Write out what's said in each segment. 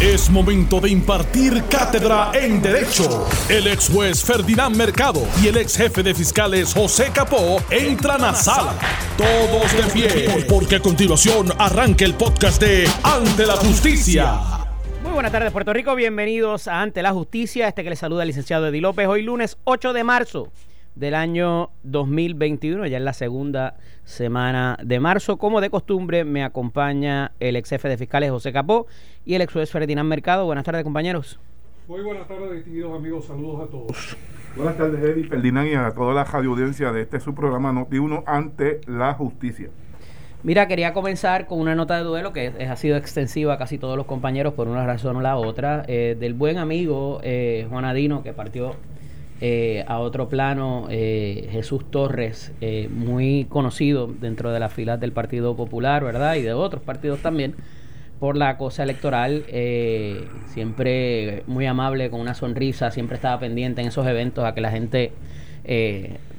Es momento de impartir cátedra en Derecho. El ex juez Ferdinand Mercado y el ex jefe de fiscales José Capó entran a sala. Todos de pie, porque a continuación arranca el podcast de Ante la Justicia. Muy buenas tardes, Puerto Rico. Bienvenidos a Ante la Justicia. Este que les saluda el licenciado Eddie López. Hoy lunes 8 de marzo del año 2021, ya en la segunda semana de marzo. Como de costumbre, me acompaña el ex jefe de fiscales José Capó y el ex juez Ferdinand Mercado. Buenas tardes, compañeros. Muy buenas tardes, distinguidos amigos. Saludos a todos. Buenas tardes, Eddie Ferdinand, y a toda la radio audiencia de este su programa Noti1 ante la justicia. Mira, quería comenzar con una nota de duelo que es, ha sido extensiva a casi todos los compañeros por una razón o la otra, eh, del buen amigo eh, Juan Adino que partió eh, a otro plano, eh, Jesús Torres, eh, muy conocido dentro de las filas del Partido Popular, ¿verdad? Y de otros partidos también, por la cosa electoral, siempre muy amable, con una sonrisa, siempre estaba pendiente en esos eventos a que la gente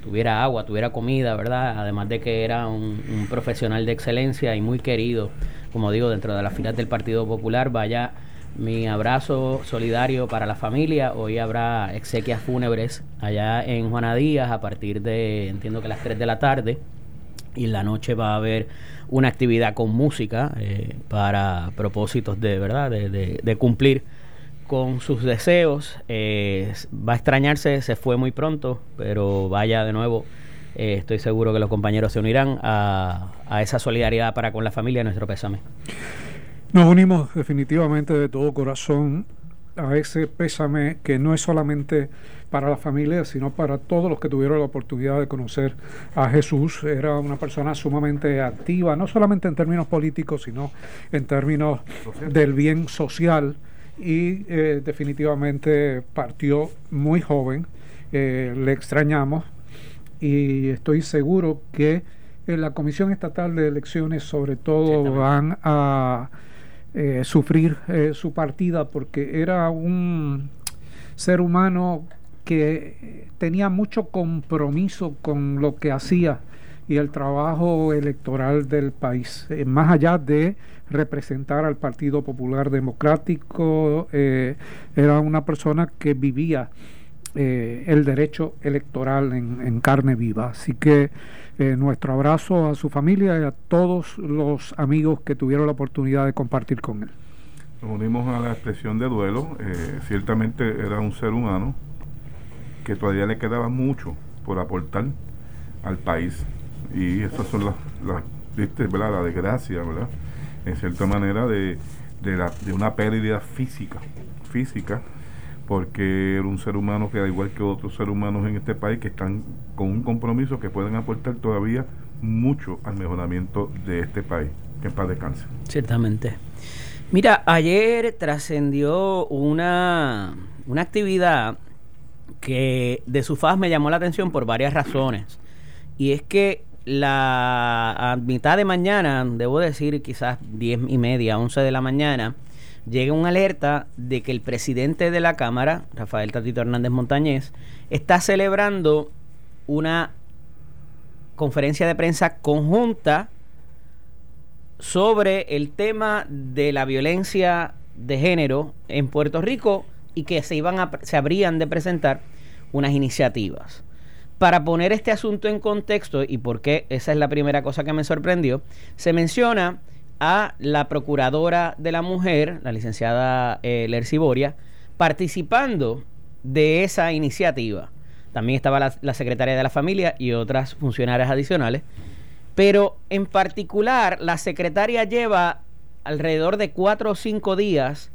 tuviera agua, tuviera comida, ¿verdad? Además de que era un, un profesional de excelencia y muy querido, como digo, dentro de las filas del Partido Popular, vaya mi abrazo solidario para la familia. Hoy habrá exequias fúnebres allá en Juana Díaz a partir de, entiendo que las 3 de la tarde. Y en la noche va a haber una actividad con música eh, para propósitos de, ¿verdad? De, cumplir con sus deseos. Eh, va a extrañarse, se fue muy pronto, pero vaya de nuevo. Eh, estoy seguro que los compañeros se unirán a, a esa solidaridad para con la familia. Nuestro pésame. Nos unimos definitivamente de todo corazón a ese pésame que no es solamente para la familia, sino para todos los que tuvieron la oportunidad de conocer a Jesús. Era una persona sumamente activa, no solamente en términos políticos, sino en términos del bien social y eh, definitivamente partió muy joven. Eh, le extrañamos y estoy seguro que en la Comisión Estatal de Elecciones sobre todo van a eh, sufrir eh, su partida porque era un ser humano que tenía mucho compromiso con lo que hacía y el trabajo electoral del país, eh, más allá de representar al Partido Popular Democrático, era una persona que vivía el derecho electoral en, carne viva. Así que eh, nuestro abrazo a su familia y a todos los amigos que tuvieron la oportunidad de compartir con él. Nos unimos a la expresión de duelo. Eh, ciertamente era un ser humano que todavía le quedaba mucho por aportar al país. Y esas son las, las ¿verdad? la desgracia, ¿verdad? En cierta manera de, de, la, de una pérdida física, física porque era un ser humano que, al igual que otros seres humanos en este país, que están con un compromiso que pueden aportar todavía mucho al mejoramiento de este país. Que en paz descanse. Ciertamente. Mira, ayer trascendió una, una actividad que de su faz me llamó la atención por varias razones. Y es que la a mitad de mañana, debo decir quizás diez y media, once de la mañana, llega una alerta de que el presidente de la Cámara, Rafael Tatito Hernández Montañez, está celebrando una conferencia de prensa conjunta sobre el tema de la violencia de género en Puerto Rico y que se iban a, se habrían de presentar unas iniciativas. Para poner este asunto en contexto y porque esa es la primera cosa que me sorprendió, se menciona a la procuradora de la mujer, la licenciada eh, Lercy Boria, participando de esa iniciativa. También estaba la, la, secretaria de la familia y otras funcionarias adicionales. Pero en particular, la secretaria lleva alrededor de cuatro o cinco días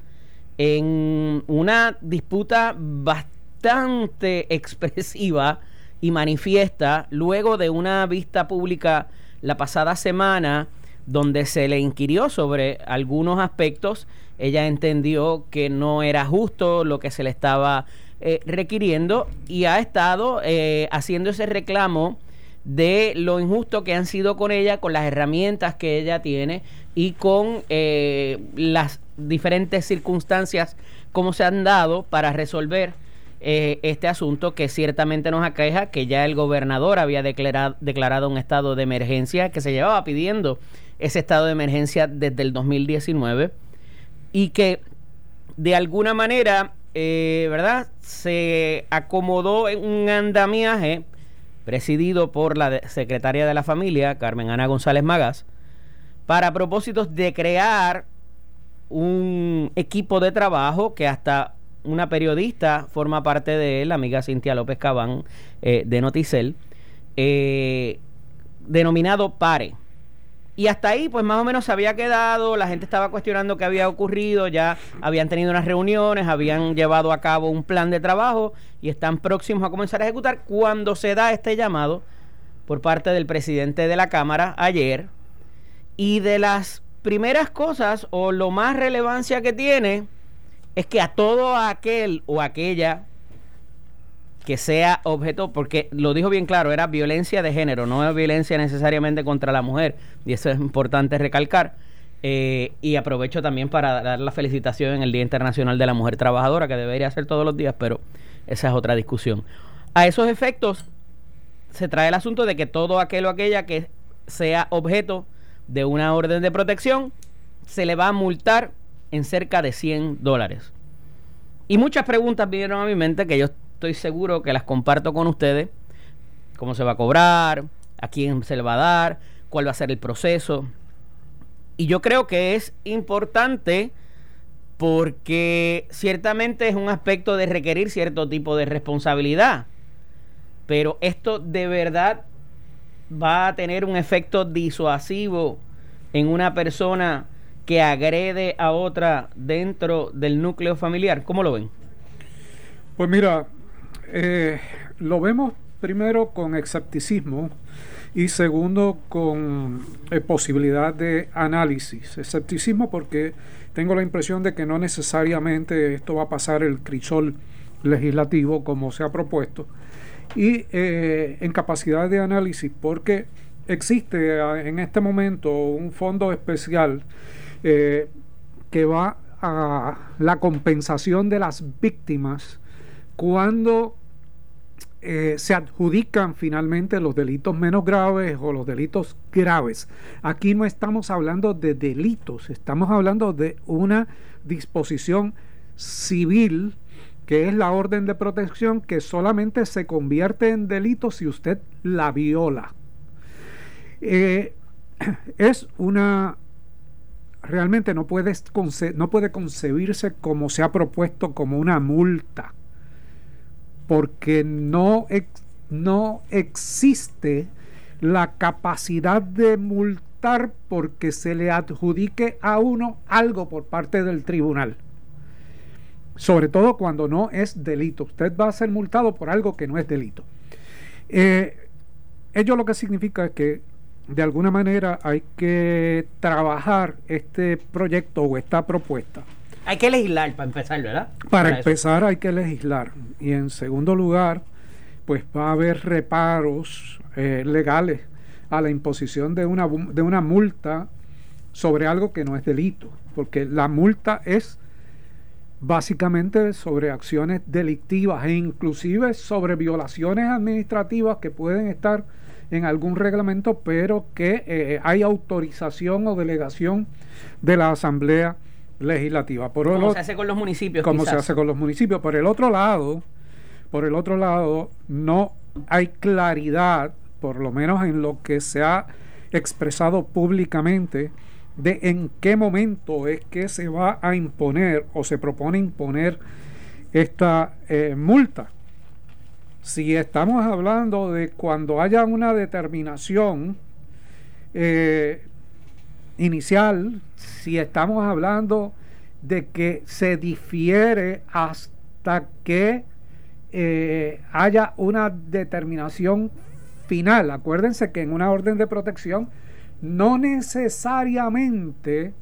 en una disputa bastante expresiva y manifiesta luego de una vista pública la pasada semana donde se le inquirió sobre algunos aspectos. Ella entendió que no era justo lo que se le estaba eh, requiriendo y ha estado eh, haciendo ese reclamo de lo injusto que han sido con ella, con las herramientas que ella tiene y con eh, las diferentes circunstancias como se han dado para resolver este asunto que ciertamente nos aqueja, que ya el gobernador había declarado, declarado un estado de emergencia que se llevaba pidiendo ese estado de emergencia desde el 2019 y que de alguna manera, eh, ¿verdad? Se acomodó en un andamiaje presidido por la secretaria de la familia, Carmen Ana González Magas, para propósitos de crear un equipo de trabajo que hasta una periodista forma parte de él, la amiga Cintia López Cabán eh, de Noticel, eh, denominado PARE. Y hasta ahí, pues más o menos se había quedado, la gente estaba cuestionando qué había ocurrido, ya habían tenido unas reuniones, habían llevado a cabo un plan de trabajo y están próximos a comenzar a ejecutar cuando se da este llamado por parte del presidente de la Cámara ayer, y de las primeras cosas o lo más relevancia que tiene es que a todo aquel o aquella que sea objeto, porque lo dijo bien claro, era violencia de género, no es violencia necesariamente contra la mujer, y eso es importante recalcar. Eh, y aprovecho también para dar la felicitación en el Día Internacional de la Mujer Trabajadora, que debería ser todos los días, pero esa es otra discusión. A esos efectos se trae el asunto de que todo aquel o aquella que sea objeto de una orden de protección, se le va a multar en cerca de 100 dólares. Y muchas preguntas vinieron a mi mente que yo estoy seguro que las comparto con ustedes. ¿Cómo se va a cobrar? ¿A quién se le va a dar? ¿Cuál va a ser el proceso? Y yo creo que es importante porque ciertamente es un aspecto de requerir cierto tipo de responsabilidad. Pero esto de verdad va a tener un efecto disuasivo en una persona que agrede a otra dentro del núcleo familiar? ¿Cómo lo ven? Pues mira, eh, lo vemos primero con escepticismo y segundo con eh, posibilidad de análisis. Escepticismo porque tengo la impresión de que no necesariamente esto va a pasar el crisol legislativo como se ha propuesto y eh, en capacidad de análisis, porque existe ah, en este momento un fondo especial eh, que va a la compensación de las víctimas cuando eh, se adjudican finalmente los delitos menos graves o los delitos graves. Aquí no estamos hablando de delitos, estamos hablando de una disposición civil que es la orden de protección que solamente se convierte en delito si usted la viola. Eh, es una realmente no puede, no puede concebirse como se ha propuesto como una multa porque no, no existe la capacidad de multar porque se le adjudique a uno algo por parte del tribunal sobre todo cuando no es delito. Usted va a ser multado por algo que no es delito. Eh, ello lo que significa es que de alguna manera hay que trabajar este proyecto o esta propuesta. Hay que legislar para empezar, ¿verdad? Para, empezar hay que legislar. Y en segundo lugar, pues va a haber reparos eh, legales a la imposición de una, de una multa sobre algo que no es delito. Porque la multa es básicamente sobre acciones delictivas e inclusive sobre violaciones administrativas que pueden estar en algún reglamento, pero que eh, hay autorización o delegación de la Asamblea Legislativa. Por como se hace con los municipios. Como se hace con los municipios. Por el otro lado, por el otro lado, no hay claridad, por lo menos en lo que se ha expresado públicamente, de en qué momento es que se va a imponer o se propone imponer esta eh, multa. Si estamos hablando de cuando haya una determinación eh, inicial, si estamos hablando de que se difiere hasta que eh, haya una determinación final. Acuérdense que en una orden de protección no necesariamente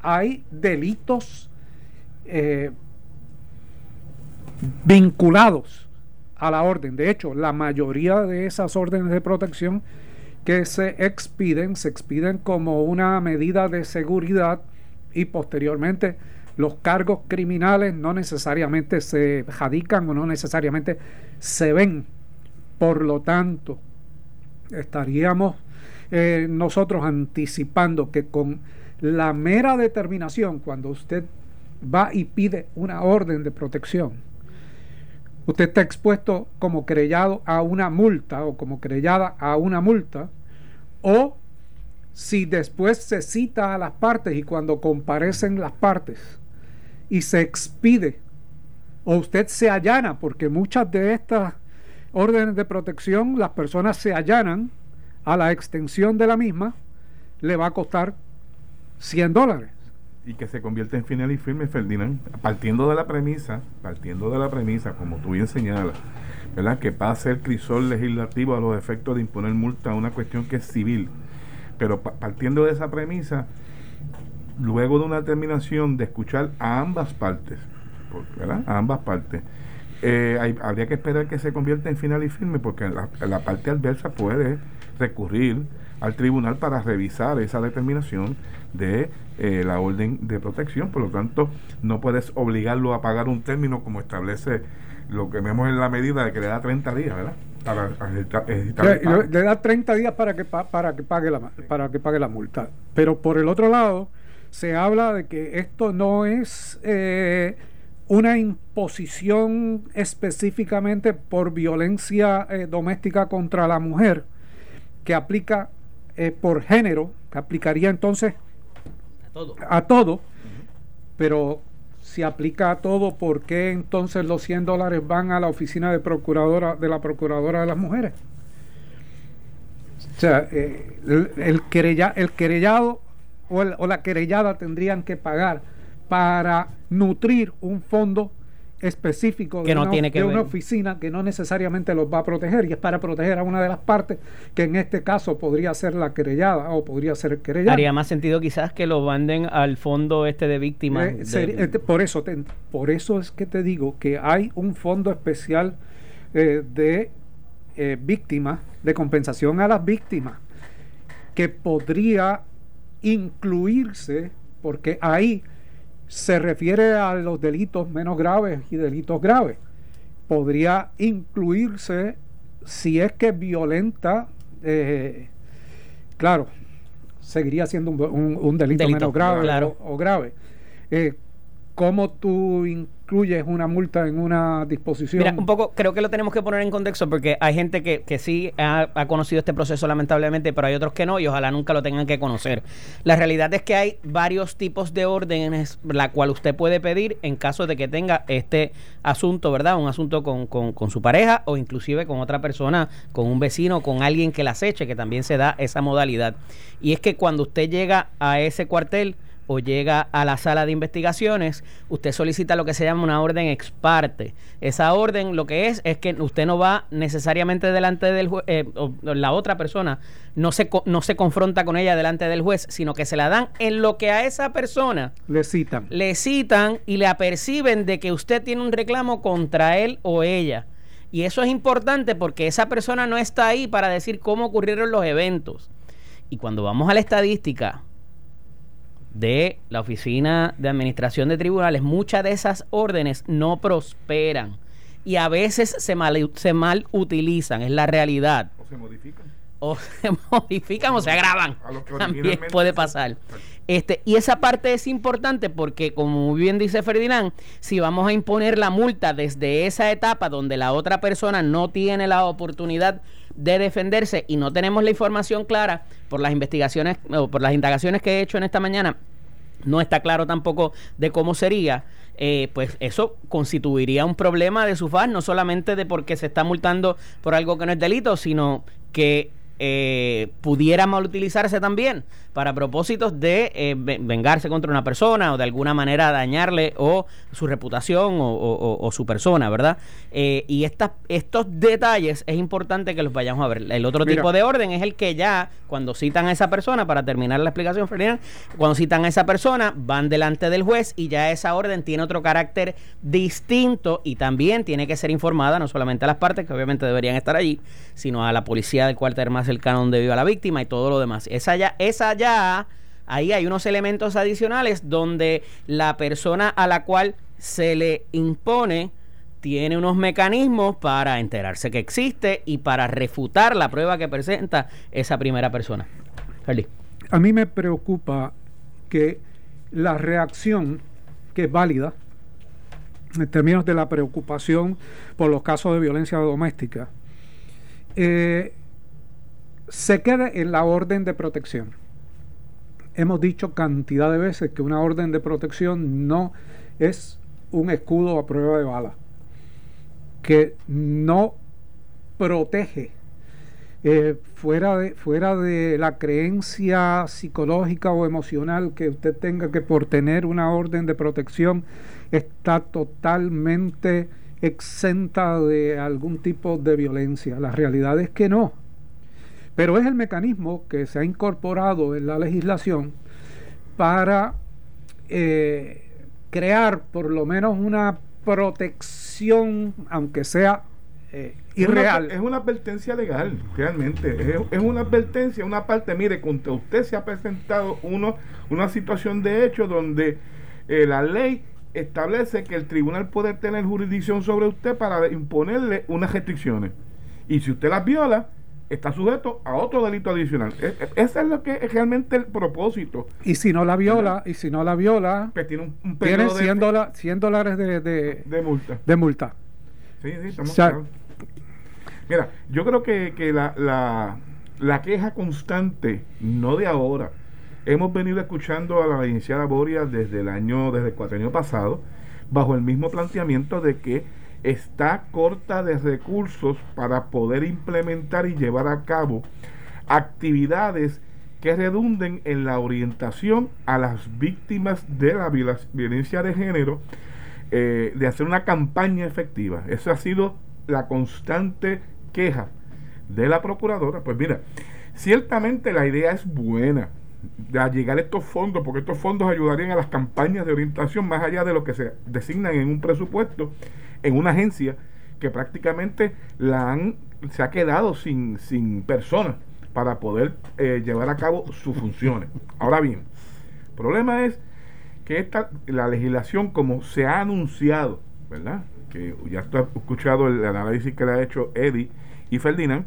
hay delitos eh, vinculados a la orden. De hecho, la mayoría de esas órdenes de protección que se expiden, se expiden como una medida de seguridad y posteriormente los cargos criminales no necesariamente se jadican o no necesariamente se ven. Por lo tanto, estaríamos eh, nosotros anticipando que con la mera determinación, cuando usted va y pide una orden de protección, usted está expuesto como querellado a una multa o como querellada a una multa, o si después se cita a las partes y cuando comparecen las partes y se expide o usted se allana, porque muchas de estas órdenes de protección las personas se allanan a la extensión de la misma, le va a costar 100 dólares. Y que se convierte en final y firme, Ferdinand, partiendo de la premisa, partiendo de la premisa, como tú bien señalas, ¿verdad? que va a ser crisol legislativo a los efectos de imponer multa a una cuestión que es civil. Pero partiendo de esa premisa, luego de una terminación de escuchar a ambas partes, ¿verdad? A ambas partes, eh, habría que esperar que se convierta en final y firme, porque la parte adversa puede recurrir al tribunal para revisar esa determinación de eh, la orden de protección. Por lo tanto, no puedes obligarlo a pagar un término como establece lo que vemos en la medida de que le da 30 días, ¿verdad? Para le, da 30 días para que, para, que pague la, para que pague la multa. Pero por el otro lado, se habla de que esto no es eh, una imposición específicamente por violencia eh, doméstica contra la mujer, que aplica eh, por género, que aplicaría entonces a todo, pero si aplica a todo, ¿por qué entonces los 100 dólares van a la oficina de procuradora de la procuradora de las mujeres? O sea, eh, el, el querellado o, o la querellada tendrían que pagar para nutrir un fondo específico de, una, tiene que una oficina que no necesariamente los va a proteger y es para proteger a una de las partes que en este caso podría ser la querellada o podría ser el querellado. Haría más sentido quizás que lo manden al fondo este de víctimas. Eh, este, por, eso por eso es que te digo que hay un fondo especial eh, de eh, víctimas, de compensación a las víctimas, que podría incluirse porque ahí se refiere a los delitos menos graves y delitos graves. Podría incluirse si es que violenta, eh, claro, seguiría siendo un, delito, menos grave o, grave. Eh, ¿Cómo tú incluyes una multa en una disposición? Mira, un poco creo que lo tenemos que poner en contexto porque hay gente que, que sí ha, conocido este proceso lamentablemente, pero hay otros que no y ojalá nunca lo tengan que conocer. La realidad es que hay varios tipos de órdenes la cual usted puede pedir en caso de que tenga este asunto, ¿verdad? Un asunto con, con, con su pareja o inclusive con otra persona, con un vecino, con alguien que la aceche, que también se da esa modalidad. Y es que cuando usted llega a ese cuartel, o llega a la sala de investigaciones, usted solicita lo que se llama una orden ex parte. Esa orden lo que es es que usted no va necesariamente delante del juez, eh, o la otra persona no se, no se confronta con ella delante del juez, sino que se la dan en lo que a esa persona le citan. Le citan y le aperciben de que usted tiene un reclamo contra él o ella. Y eso es importante porque esa persona no está ahí para decir cómo ocurrieron los eventos. Y cuando vamos a la estadística, de la Oficina de Administración de Tribunales, muchas de esas órdenes no prosperan y a veces se mal, se mal utilizan, es la realidad. O se modifican. O se modifican o se agravan. También puede pasar. Este, y esa parte es importante porque, como muy bien dice Ferdinand, si vamos a imponer la multa desde esa etapa donde la otra persona no tiene la oportunidad de defenderse y no tenemos la información clara por las investigaciones o por las indagaciones que he hecho en esta mañana, no está claro tampoco de cómo sería. Eh, pues eso constituiría un problema de su faz, no solamente de porque se está multando por algo que no es delito, sino que eh, pudiera mal utilizarse también para propósitos de eh, vengarse contra una persona o de alguna manera dañarle o su reputación o, su persona, ¿verdad? Eh, y estas estos detalles es importante que los vayamos a ver. El otro tipo de orden es el que ya, cuando citan a esa persona, para terminar la explicación, Ferdinand, cuando citan a esa persona, van delante del juez y ya esa orden tiene otro carácter distinto y también tiene que ser informada no solamente a las partes, que obviamente deberían estar allí, sino a la policía del cuartel más cercano donde vive la víctima y todo lo demás. Esa ya, esa ya, ahí hay unos elementos adicionales donde la persona a la cual se le impone tiene unos mecanismos para enterarse que existe y para refutar la prueba que presenta esa primera persona. A mí me preocupa que la reacción que es válida en términos de la preocupación por los casos de violencia doméstica, eh, se quede en la orden de protección. Hemos dicho cantidad de veces que una orden de protección no es un escudo a prueba de bala, que no protege eh, fuera, de, fuera de la creencia psicológica o emocional que usted tenga que por tener una orden de protección está totalmente exenta de algún tipo de violencia. La realidad es que no. Pero es el mecanismo que se ha incorporado en la legislación para eh, crear por lo menos una protección, aunque sea eh, irreal. Es una, advertencia legal, realmente. Es, una advertencia, una parte, mire, contra usted se ha presentado uno, una situación de hecho donde eh, la ley establece que el tribunal puede tener jurisdicción sobre usted para imponerle unas restricciones. Y si usted las viola, está sujeto a otro delito adicional. E, e, ese es lo que es realmente el propósito. Y si no la viola, y si no la viola, pues tiene un, un 100, dólares de, de, multa. De multa. Sí, sí, estamos Mira, yo creo que, que la, la, la queja constante, no de ahora, hemos venido escuchando a la licenciada Boria desde el año, desde el cuatro pasado, bajo el mismo planteamiento de que está corta de recursos para poder implementar y llevar a cabo actividades que redunden en la orientación a las víctimas de la violencia de género, eh, de hacer una campaña efectiva. Eso ha sido la constante queja de la procuradora. Pues mira, ciertamente la idea es buena de llegar a estos fondos, porque estos fondos ayudarían a las campañas de orientación más allá de lo que se designan en un presupuesto en una agencia que prácticamente la han, se ha quedado sin, sin personas para poder eh, llevar a cabo sus funciones. Ahora bien, el problema es que esta, la legislación, como se ha anunciado, ¿verdad? Que ya está escuchado el análisis que le ha hecho Eddie y Ferdinand.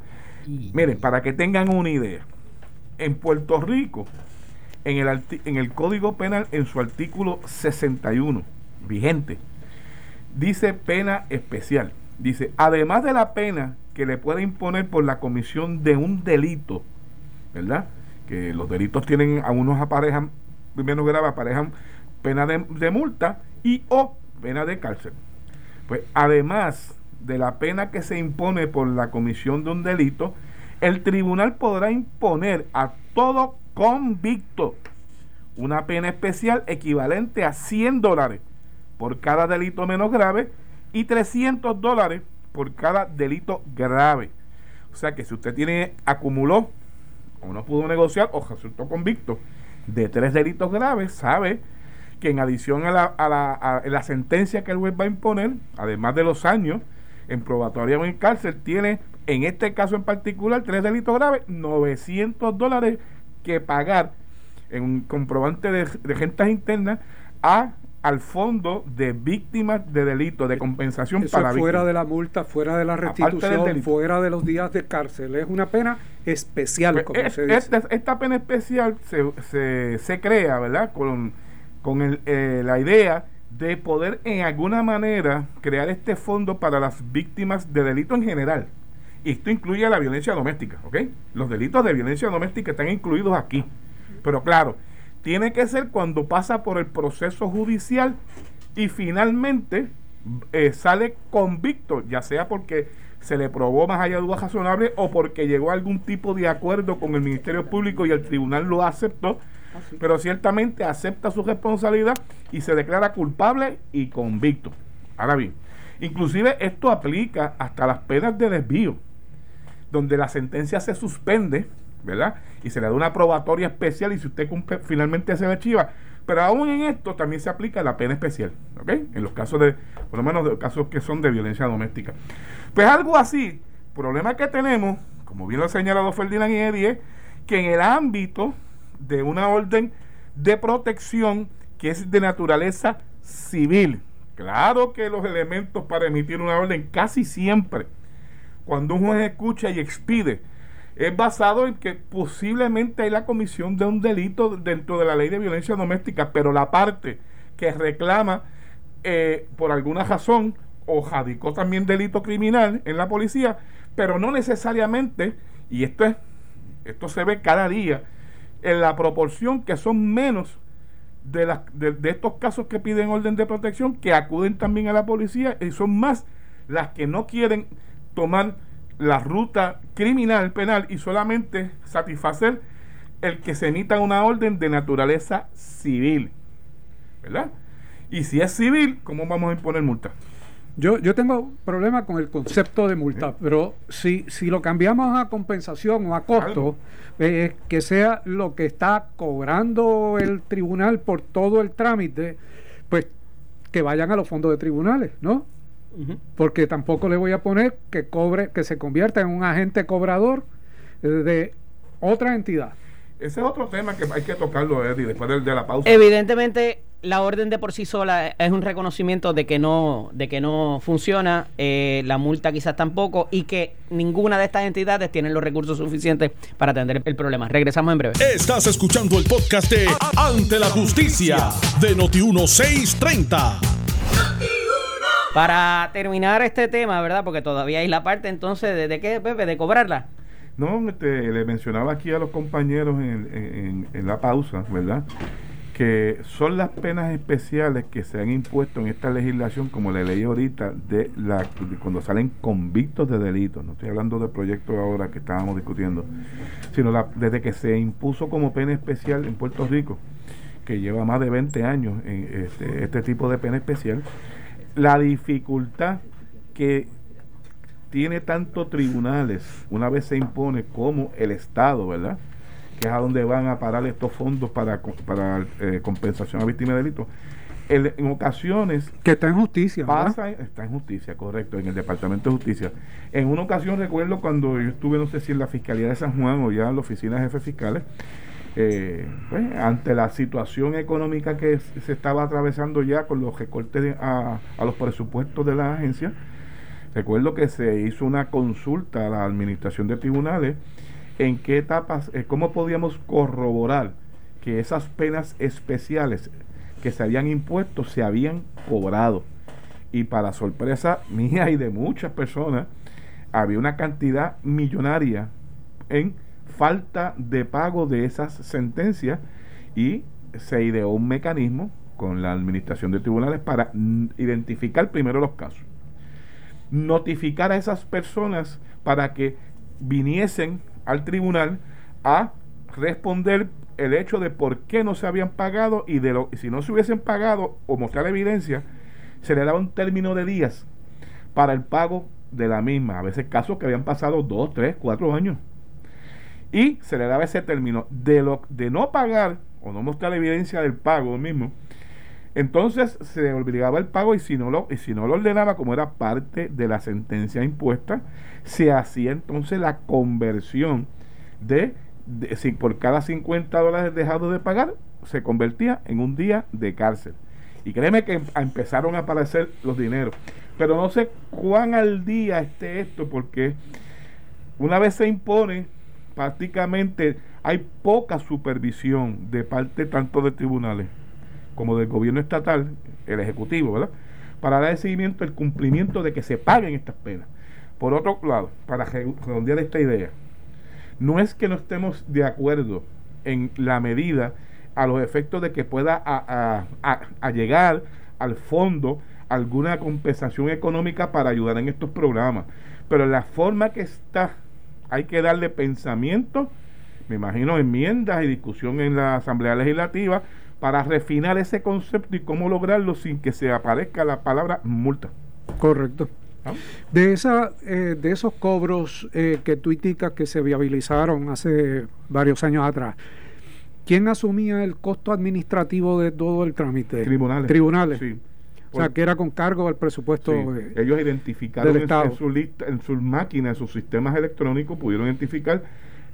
Miren, para que tengan una idea, en Puerto Rico, en el, en el Código Penal, en su artículo 61, vigente, dice pena especial. Dice, además de la pena que le puede imponer por la comisión de un delito, ¿verdad? Que los delitos tienen a unos aparejan, primero grave, aparejan pena de, de multa y o pena de cárcel. Pues además de la pena que se impone por la comisión de un delito, el tribunal podrá imponer a todo convicto una pena especial equivalente a 100 dólares por cada delito menos grave y 300 dólares por cada delito grave. O sea que si usted tiene, acumuló o no pudo negociar o resultó convicto de tres delitos graves, sabe que en adición a la, a la, a la sentencia que el juez va a imponer, además de los años en probatoria o en cárcel, tiene en este caso en particular tres delitos graves, 900 dólares que pagar en un comprobante de, de rentas internas a al fondo de víctimas de delitos, de compensación Eso para fuera de la multa, fuera de la restitución, fuera de los días de cárcel. Es una pena especial, pues como se dice. Esta, pena especial se, se, se, crea, ¿verdad? Con, con el, eh, la idea de poder en alguna manera crear este fondo para las víctimas de delito en general. Y esto incluye la violencia doméstica, ¿ok? Los delitos de violencia doméstica están incluidos aquí. Pero claro, tiene que ser cuando pasa por el proceso judicial y finalmente eh, sale convicto, ya sea porque se le probó más allá de duda razonable o porque llegó a algún tipo de acuerdo con el Ministerio Público y el tribunal lo aceptó, pero ciertamente acepta su responsabilidad y se declara culpable y convicto. Ahora bien, inclusive esto aplica hasta las penas de desvío, donde la sentencia se suspende ¿verdad? Y se le da una probatoria especial y si usted cumple, finalmente se le archiva. Pero aún en esto también se aplica la pena especial, ¿ok? En los casos de, por lo menos de casos que son de violencia doméstica. Pues algo así, problema que tenemos, como bien lo ha señalado Ferdinand y Eddie, que en el ámbito de una orden de protección que es de naturaleza civil, claro que los elementos para emitir una orden casi siempre, cuando un juez escucha y expide es basado en que posiblemente hay la comisión de un delito dentro de la ley de violencia doméstica, pero la parte que reclama eh, por alguna razón o radicó también delito criminal en la policía, pero no necesariamente, y esto es, esto se ve cada día, en la proporción que son menos de, las, de, estos casos que piden orden de protección, que acuden también a la policía, y son más las que no quieren tomar la ruta criminal, penal, y solamente satisfacer el que se emita una orden de naturaleza civil. ¿Verdad? Y si es civil, ¿cómo vamos a imponer multa? Yo, yo tengo problema con el concepto de multa, pero si, si lo cambiamos a compensación o a costo, eh, que sea lo que está cobrando el tribunal por todo el trámite, pues que vayan a los fondos de tribunales, ¿no? Porque tampoco le voy a poner que cobre, que se convierta en un agente cobrador eh, de otra entidad. Ese es otro tema que hay que tocarlo, Eddie, después de, la pausa. Evidentemente, la orden de por sí sola es un reconocimiento de que no, de que no funciona, eh, la multa quizás tampoco, y que ninguna de estas entidades tiene los recursos suficientes para atender el problema. Regresamos en breve. Estás escuchando el podcast de Ante la Justicia de Noti1630. Para terminar este tema, ¿verdad? Porque todavía hay la parte entonces de, de qué, Pepe, de cobrarla. No, este, le mencionaba aquí a los compañeros en, la pausa, ¿verdad? Que son las penas especiales que se han impuesto en esta legislación, como le leí ahorita, de, la, cuando salen convictos de delitos. No estoy hablando del proyecto ahora que estábamos discutiendo, sino la, desde que se impuso como pena especial en Puerto Rico, que lleva más de 20 años en este, este tipo de pena especial, la dificultad que tiene tanto tribunales, una vez se impone como el Estado, ¿verdad? Que es a donde van a parar estos fondos para, para eh, compensación a víctimas de delitos. en ocasiones... Que está en justicia. Pasa, está en justicia, correcto, en el Departamento de Justicia. En una ocasión recuerdo cuando yo estuve, no sé si en la Fiscalía de San Juan o ya en la Oficina de Jefes Fiscales, eh, pues, ante la situación económica que se estaba atravesando ya con los recortes a, los presupuestos de la agencia, Recuerdo que se hizo una consulta a la administración de tribunales en qué etapas, eh, cómo podíamos corroborar que esas penas especiales que se habían impuesto se habían cobrado. Y para sorpresa mía y de muchas personas, había una cantidad millonaria en falta de pago de esas sentencias y se ideó un mecanismo con la administración de tribunales para identificar primero los casos notificar a esas personas para que viniesen al tribunal a responder el hecho de por qué no se habían pagado y de lo si no se hubiesen pagado o mostrar evidencia, se le daba un término de días para el pago de la misma. A veces casos que habían pasado dos, tres, cuatro años. Y se le daba ese término de lo de no pagar o no mostrar evidencia del pago mismo entonces se obligaba el pago y si no lo, y si no lo ordenaba, como era parte de la sentencia impuesta, se hacía entonces la conversión de, si por cada 50 dólares dejado de pagar, se convertía en un día de cárcel. Y créeme que empezaron a aparecer los dineros. Pero no sé cuán al día esté esto, porque una vez se impone, prácticamente hay poca supervisión de parte tanto de tribunales como del gobierno estatal, el ejecutivo, ¿verdad? Para dar seguimiento al cumplimiento de que se paguen estas penas. Por otro lado, para redondear esta idea, no es que no estemos de acuerdo en la medida a los efectos de que pueda a, llegar al fondo alguna compensación económica para ayudar en estos programas. Pero la forma que está, hay que darle pensamiento, me imagino enmiendas y discusión en la Asamblea Legislativa para refinar ese concepto y cómo lograrlo sin que se aparezca la palabra multa. Correcto. ¿Ah? De, esa, eh, de esos cobros eh, que tú indicas que se viabilizaron hace varios años atrás, ¿quién asumía el costo administrativo de todo el trámite? Tribunales. Tribunales. Sí. O sea, que era con cargo al presupuesto. Ellos identificaron en, su lista, en sus máquinas, en sus sistemas electrónicos, pudieron identificar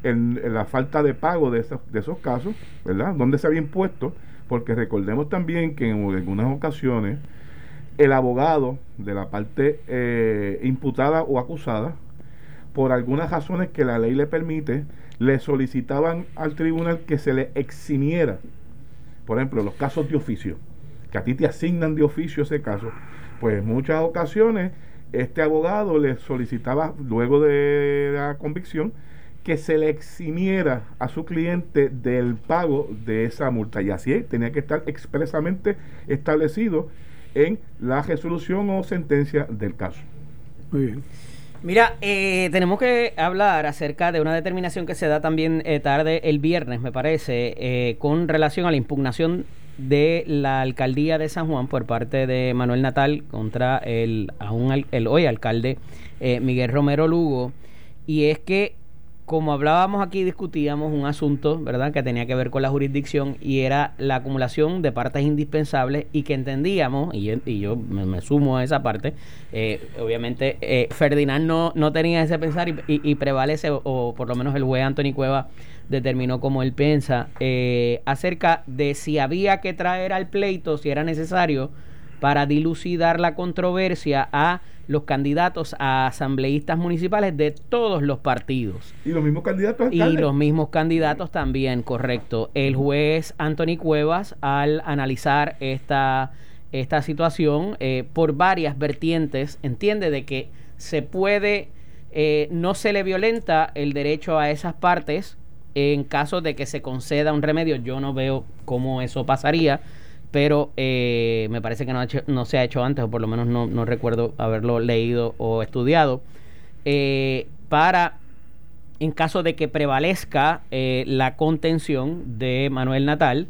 en, la falta de pago de esos, de esos casos, ¿verdad? Donde se había impuesto porque recordemos también que en algunas ocasiones el abogado de la parte eh, imputada o acusada, por algunas razones que la ley le permite, le solicitaban al tribunal que se le eximiera, por ejemplo, los casos de oficio, que a ti te asignan de oficio ese caso, pues en muchas ocasiones este abogado le solicitaba, luego de la convicción, que se le eximiera a su cliente del pago de esa multa. Y así tenía que estar expresamente establecido en la resolución o sentencia del caso. Muy bien. Mira, eh, tenemos que hablar acerca de una determinación que se da también eh, tarde el viernes, me parece, eh, con relación a la impugnación de la alcaldía de San Juan por parte de Manuel Natal contra el, el hoy alcalde Miguel Romero Lugo. Y es que como hablábamos aquí, discutíamos un asunto, ¿verdad?, que tenía que ver con la jurisdicción y era la acumulación de partes indispensables y que entendíamos, y yo, y yo me, sumo a esa parte, eh, obviamente eh, Ferdinand no, no tenía ese pensar y, prevalece, o, por lo menos el juez Anthony Cueva determinó como él piensa, eh, acerca de si había que traer al pleito, si era necesario, para dilucidar la controversia a los candidatos a asambleístas municipales de todos los partidos. Y los mismos candidatos Y los mismos candidatos también, correcto. El juez Anthony Cuevas, al analizar esta, esta situación eh, por varias vertientes, entiende de que se puede, eh, no se le violenta el derecho a esas partes en caso de que se conceda un remedio. Yo no veo cómo eso pasaría pero eh, me parece que no, se ha hecho antes, o por lo menos no, no recuerdo haberlo leído o estudiado, eh, para, en caso de que prevalezca eh, la contención de Manuel Natal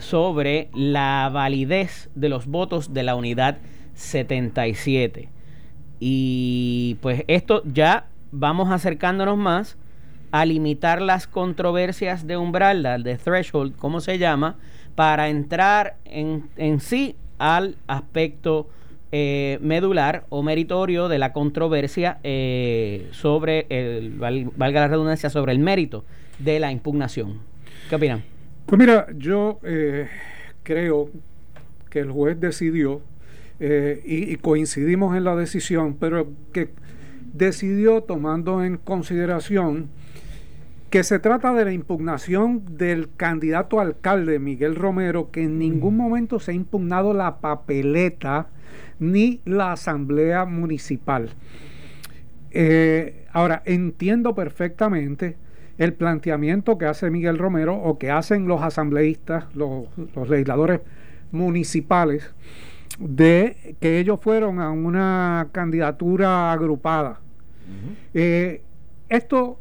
sobre la validez de los votos de la unidad 77. Y pues esto ya vamos acercándonos más a limitar las controversias de umbral, de threshold, como se llama, para entrar en, en sí al aspecto eh, medular o meritorio de la controversia eh, sobre, el, valga la redundancia, sobre el mérito de la impugnación. ¿Qué opinan? Pues mira, yo eh, creo que el juez decidió, y, y coincidimos en la decisión, pero que decidió tomando en consideración que se trata de la impugnación del candidato alcalde Miguel Romero, que en ningún momento se ha impugnado la papeleta ni la asamblea municipal. Eh, ahora, entiendo perfectamente el planteamiento que hace Miguel Romero o que hacen los asambleístas, los, legisladores municipales, de que ellos fueron a una candidatura agrupada. Eh, esto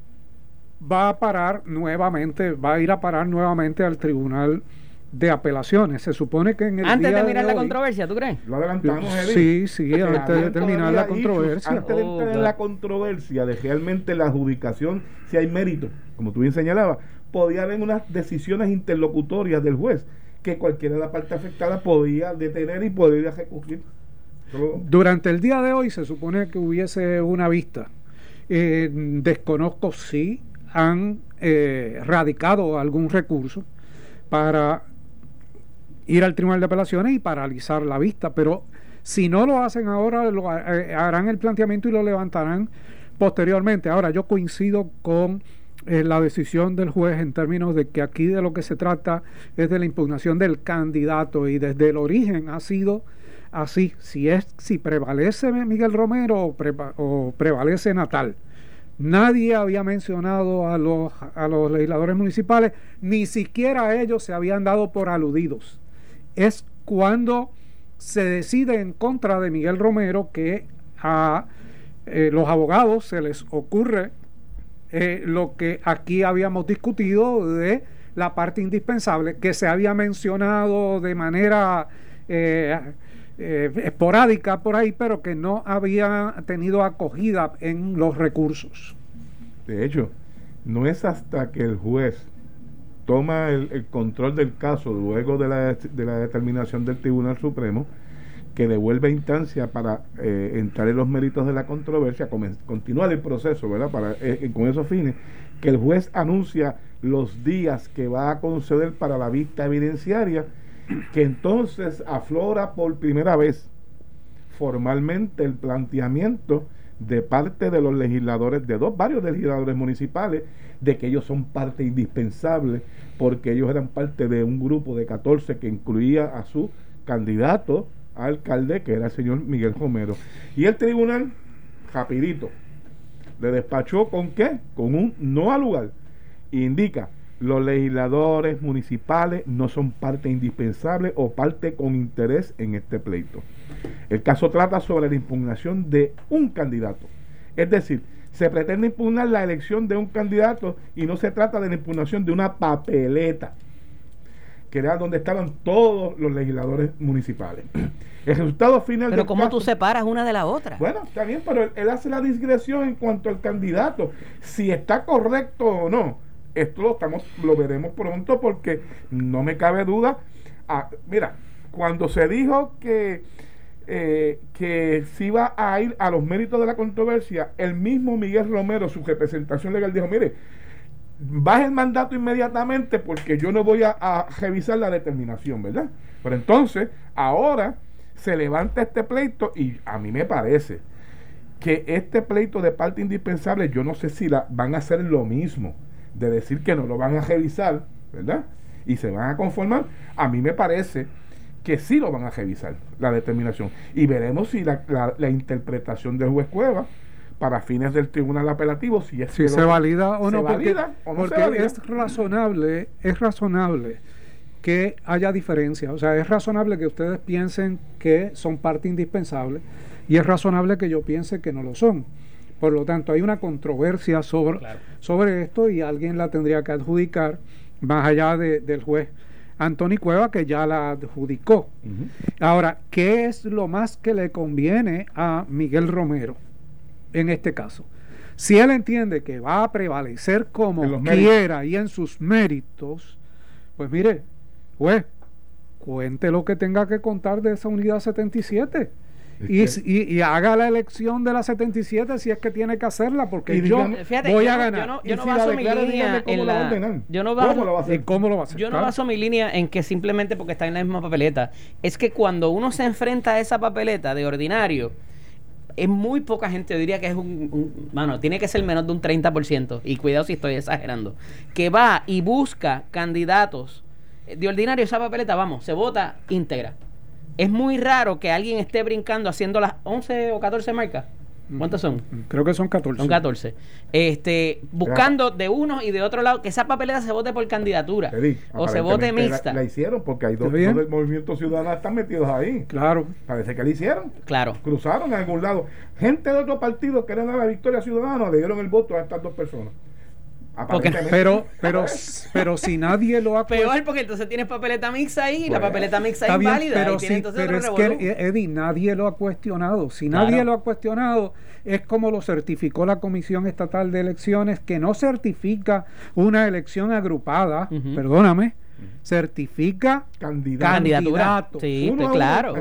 va a parar nuevamente, va a ir a parar nuevamente al tribunal de apelaciones. Se supone que en el antes de terminar la controversia, ¿tú crees? Lo adelantamos, Sí, sí, antes de terminar la controversia. antes de entrar en la controversia de realmente la adjudicación, si hay mérito, como tú bien señalabas, podía haber unas decisiones interlocutorias del juez que cualquiera de las partes afectadas podía detener y podría ejecutar. Durante el día de hoy se supone que hubiese una vista. Eh, desconozco si han eh, radicado algún recurso para ir al Tribunal de Apelaciones y paralizar la vista, pero si no lo hacen ahora, lo, eh, harán el planteamiento y lo levantarán posteriormente. Ahora, yo coincido con eh, la decisión del juez en términos de que aquí de lo que se trata es de la impugnación del candidato y desde el origen ha sido así. Si es si prevalece Miguel Romero o prevalece Natal Nadie había mencionado a los, a los legisladores municipales, ni siquiera ellos se habían dado por aludidos. Es cuando se decide en contra de Miguel Romero que a eh, los abogados se les ocurre eh, lo que aquí habíamos discutido de la parte indispensable, que se había mencionado de manera eh, eh, esporádica por ahí, pero que no había tenido acogida en los recursos. De hecho, no es hasta que el juez toma el, control del caso luego de la, de la, determinación del Tribunal Supremo que devuelve instancia para eh, entrar en los méritos de la controversia, continuar el proceso, ¿verdad? Para, eh, con esos fines, que el juez anuncia los días que va a conceder para la vista evidenciaria que entonces aflora por primera vez formalmente el planteamiento de parte de los legisladores, de dos, varios legisladores municipales, de que ellos son parte indispensable, porque ellos eran parte de un grupo de 14 que incluía a su candidato a alcalde, que era el señor Miguel Romero. Y el tribunal, rapidito, le despachó con qué? Con un no al lugar. Indica, los legisladores municipales no son parte indispensable o parte con interés en este pleito. El caso trata sobre la impugnación de un candidato. Es decir, se pretende impugnar la elección de un candidato y no se trata de la impugnación de una papeleta, que era donde estaban todos los legisladores municipales. El resultado final Pero ¿cómo tú separas una de la otra? Bueno, está bien, pero él, hace la digresión en cuanto al candidato, si está correcto o no. Esto lo estamos lo veremos pronto porque no me cabe duda. Ah, mira, cuando se dijo que eh, que se iba a ir a los méritos de la controversia, el mismo Miguel Romero, su representación legal, dijo, mire, baje el mandato inmediatamente porque yo no voy a, a revisar la determinación, ¿verdad? Pero entonces, ahora se levanta este pleito y a mí me parece que este pleito de parte indispensable, yo no sé si la, van a hacer lo mismo, de decir que no lo van a revisar, ¿verdad? Y se van a conformar. A mí me parece que sí lo van a revisar, la determinación. Y veremos si la, la, interpretación del juez Cueva para fines del tribunal apelativo, si es si se valida o no, porque, es razonable, es razonable que haya diferencia. O sea, es razonable que ustedes piensen que son parte indispensable y es razonable que yo piense que no lo son. Por lo tanto, hay una controversia sobre, sobre esto y alguien la tendría que adjudicar más allá del juez Anthony Cueva que ya la adjudicó. Ahora, ¿qué es lo más que le conviene a Miguel Romero en este caso? Si él entiende que va a prevalecer como quiera y en sus méritos, pues mire, pues cuente lo que tenga que contar de esa unidad 77 y, haga la elección de la 77 si es que tiene que hacerla, porque yo voy a ganar. Yo no, baso mi línea en la. Yo no baso, ¿Cómo lo va a hacer? ¿Cómo lo va a hacer? Yo no baso mi línea en que simplemente porque está en la misma papeleta. Es que cuando uno se enfrenta a esa papeleta de ordinario, es muy poca gente, yo diría que es un, Mano, tiene que ser menos de un 30%, y cuidado si estoy exagerando, que va y busca candidatos de ordinario esa papeleta, vamos, se vota íntegra es muy raro que alguien esté brincando haciendo las 11 o 14 marcas. ¿Cuántas son? Creo que son 14. Son 14. Este, buscando de uno y de otro lado que esa papeleta se vote por candidatura o se vote mixta. La, hicieron porque hay dos, del movimiento ciudadano están metidos ahí. Claro. Parece que la hicieron. Claro. Cruzaron en algún lado. Gente de otro partido que eran a la victoria ciudadana le dieron el voto a estas dos personas pero, pero, pero si nadie lo ha Peor porque entonces tienes papeleta mixta ahí y la papeleta mixta es inválida. pero, pero es que, Eddie, nadie lo ha cuestionado. Si nadie lo ha cuestionado, es como lo certificó la Comisión Estatal de Elecciones, que no certifica una elección agrupada, perdóname, certifica candidatos. Sí, claro.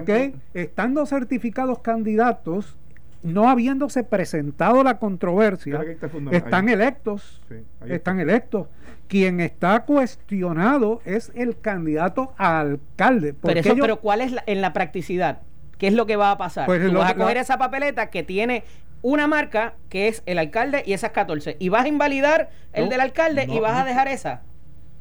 Estando certificados candidatos, no habiéndose presentado la controversia, están electos, están electos. Quien está cuestionado es el candidato a alcalde. Pero, eso, pero ¿cuál es en la practicidad? ¿Qué es lo que va a pasar? Pues Tú vas a coger esa papeleta que tiene una marca que es el alcalde y esas 14 y vas a invalidar el del alcalde y vas a dejar esa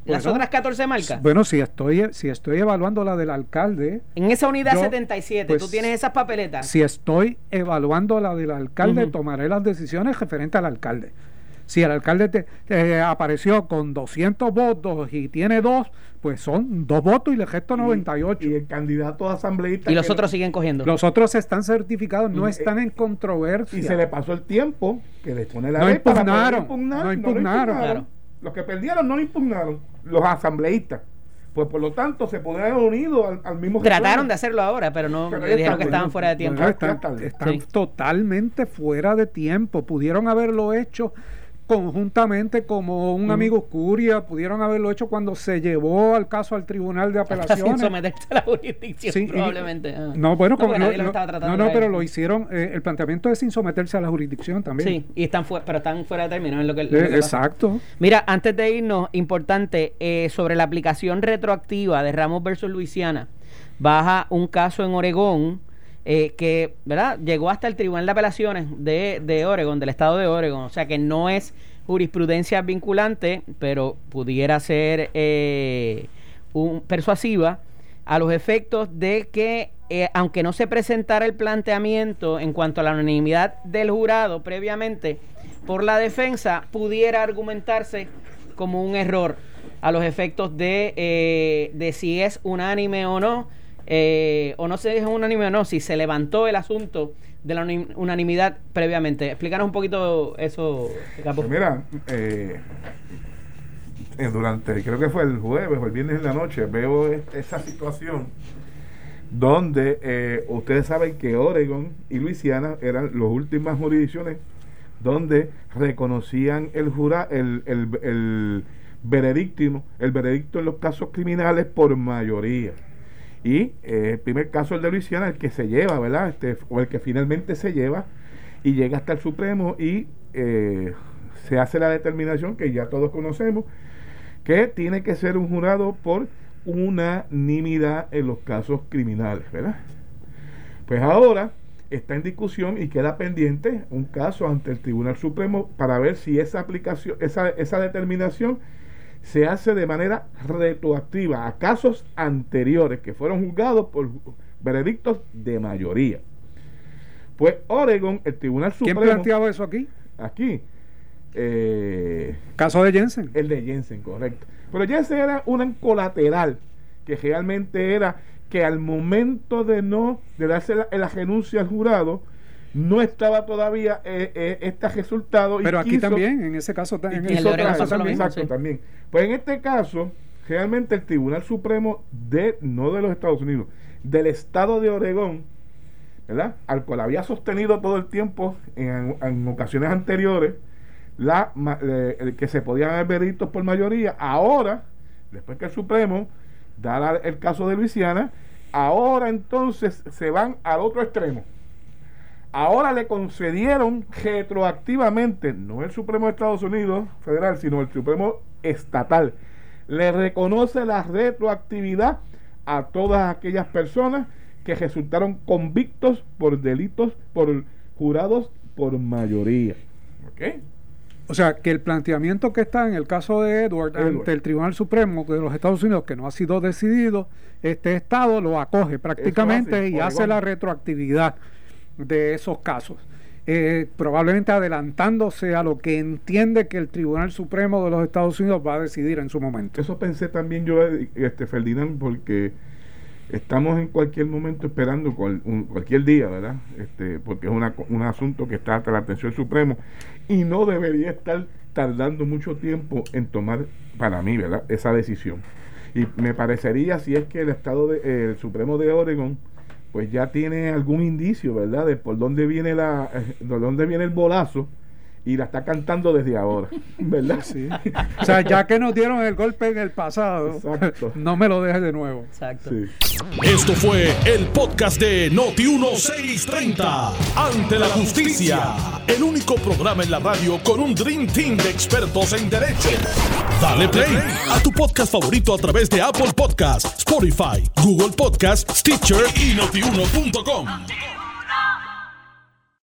las otras 14 marcas. Bueno, si estoy, si estoy evaluando la del alcalde. En esa unidad 77, tú pues, tienes esas papeletas. Si estoy evaluando la del alcalde, tomaré las decisiones referentes al alcalde. Si el alcalde te, apareció con 200 votos y tiene dos, pues son dos votos y le gesto 98. Y el candidato a asambleísta. Y los otros siguen cogiendo. Los otros están certificados, no están en controversia. Y se le pasó el tiempo que le pone la no impugnaron, no impugnaron. Los que perdieron no impugnaron, los asambleístas. Pues por lo tanto se podrían haber unido al, mismo Trataron de hacerlo ahora, pero no dijeron que estaban fuera de tiempo. están, totalmente fuera de tiempo. Pudieron haberlo hecho conjuntamente como un amigo Curia pudieron haberlo hecho cuando se llevó al caso al tribunal de apelaciones sin someterse a la jurisdicción probablemente ah. no bueno no, no, no pero lo hicieron eh, el planteamiento es sin someterse a la jurisdicción también. Sí y están pero están fuera de término en lo que, eh, exacto. Mira antes de irnos importante eh, sobre la aplicación retroactiva de Ramos versus Luisiana baja un caso en Oregón eh, que ¿verdad? llegó hasta el Tribunal de Apelaciones de, de Oregon, del estado de Oregon, o sea que no es jurisprudencia vinculante, pero pudiera ser eh, un, persuasiva a los efectos de que, eh, aunque no se presentara el planteamiento en cuanto a la unanimidad del jurado previamente por la defensa, pudiera argumentarse como un error a los efectos de, eh, de si es unánime o no, eh, o no se es unánime o no, si se levantó el asunto de la unanimidad previamente. Explícanos un poquito eso, Capo. Pues mira, eh, eh, durante, creo que fue el jueves o el viernes en la noche, veo esa situación donde eh, ustedes saben que Oregon y Luisiana eran las últimas jurisdicciones donde reconocían el jura, el, el, el veredicto, el veredicto en los casos criminales por mayoría. Y eh, el primer caso, el de Luisiana, el que se lleva, ¿verdad? Este, o el que finalmente se lleva y llega hasta el Supremo y eh, se hace la determinación que ya todos conocemos, que tiene que ser un jurado por unanimidad en los casos criminales, ¿verdad? Pues ahora está en discusión y queda pendiente un caso ante el Tribunal Supremo para ver si esa aplicación, esa, esa determinación se hace de manera retroactiva a casos anteriores que fueron juzgados por veredictos de mayoría. Pues Oregon, el Tribunal Supremo... ¿Quién planteaba eso aquí? Aquí. Eh, Caso de Jensen. El de Jensen, correcto. Pero Jensen era una colateral, que realmente era que al momento de no, de darse la, la renuncia al jurado, no estaba todavía eh, eh, este resultado. Pero aquí también, en ese caso, en el caso también. Exacto, también. Pues en este caso, realmente el Tribunal Supremo de, no de los Estados Unidos, del Estado de Oregón, ¿verdad? Al cual había sostenido todo el tiempo en, ocasiones anteriores, la, que se podían haber veredictos por mayoría, ahora, después que el Supremo da el caso de Luisiana, ahora entonces se van al otro extremo ahora le concedieron retroactivamente, no el Supremo de Estados Unidos federal, sino el Supremo estatal, le reconoce la retroactividad a todas aquellas personas que resultaron convictos por delitos por jurados por mayoría. ¿Ok? O sea, que el planteamiento que está en el caso de Edward, ante el Tribunal Supremo de los Estados Unidos, que no ha sido decidido, este Estado lo acoge prácticamente y hace la retroactividad de esos casos. Eh, probablemente adelantándose a lo que entiende que el Tribunal Supremo de los Estados Unidos va a decidir en su momento. Eso pensé también yo, este Ferdinand, porque estamos en cualquier momento esperando cualquier día, ¿verdad? Este, porque es un asunto que está hasta la atención del Supremo y no debería estar tardando mucho tiempo en tomar, para mí, ¿verdad? Esa decisión. Y me parecería si es que el Estado de, el Supremo de Oregon pues ya tiene algún indicio, ¿verdad? De por dónde viene la, eh, de dónde viene el bolazo y la está cantando desde ahora, ¿verdad? Sí. O sea, ya que nos dieron el golpe en el pasado, no me lo dejes de nuevo. Exacto. Esto fue el podcast de Noti 1630. Ante la justicia, el único programa en la radio con un dream team de expertos en derecho. Dale play a tu podcast favorito a través de Apple Podcasts, Spotify, Google Podcasts, Stitcher y notiuno.com.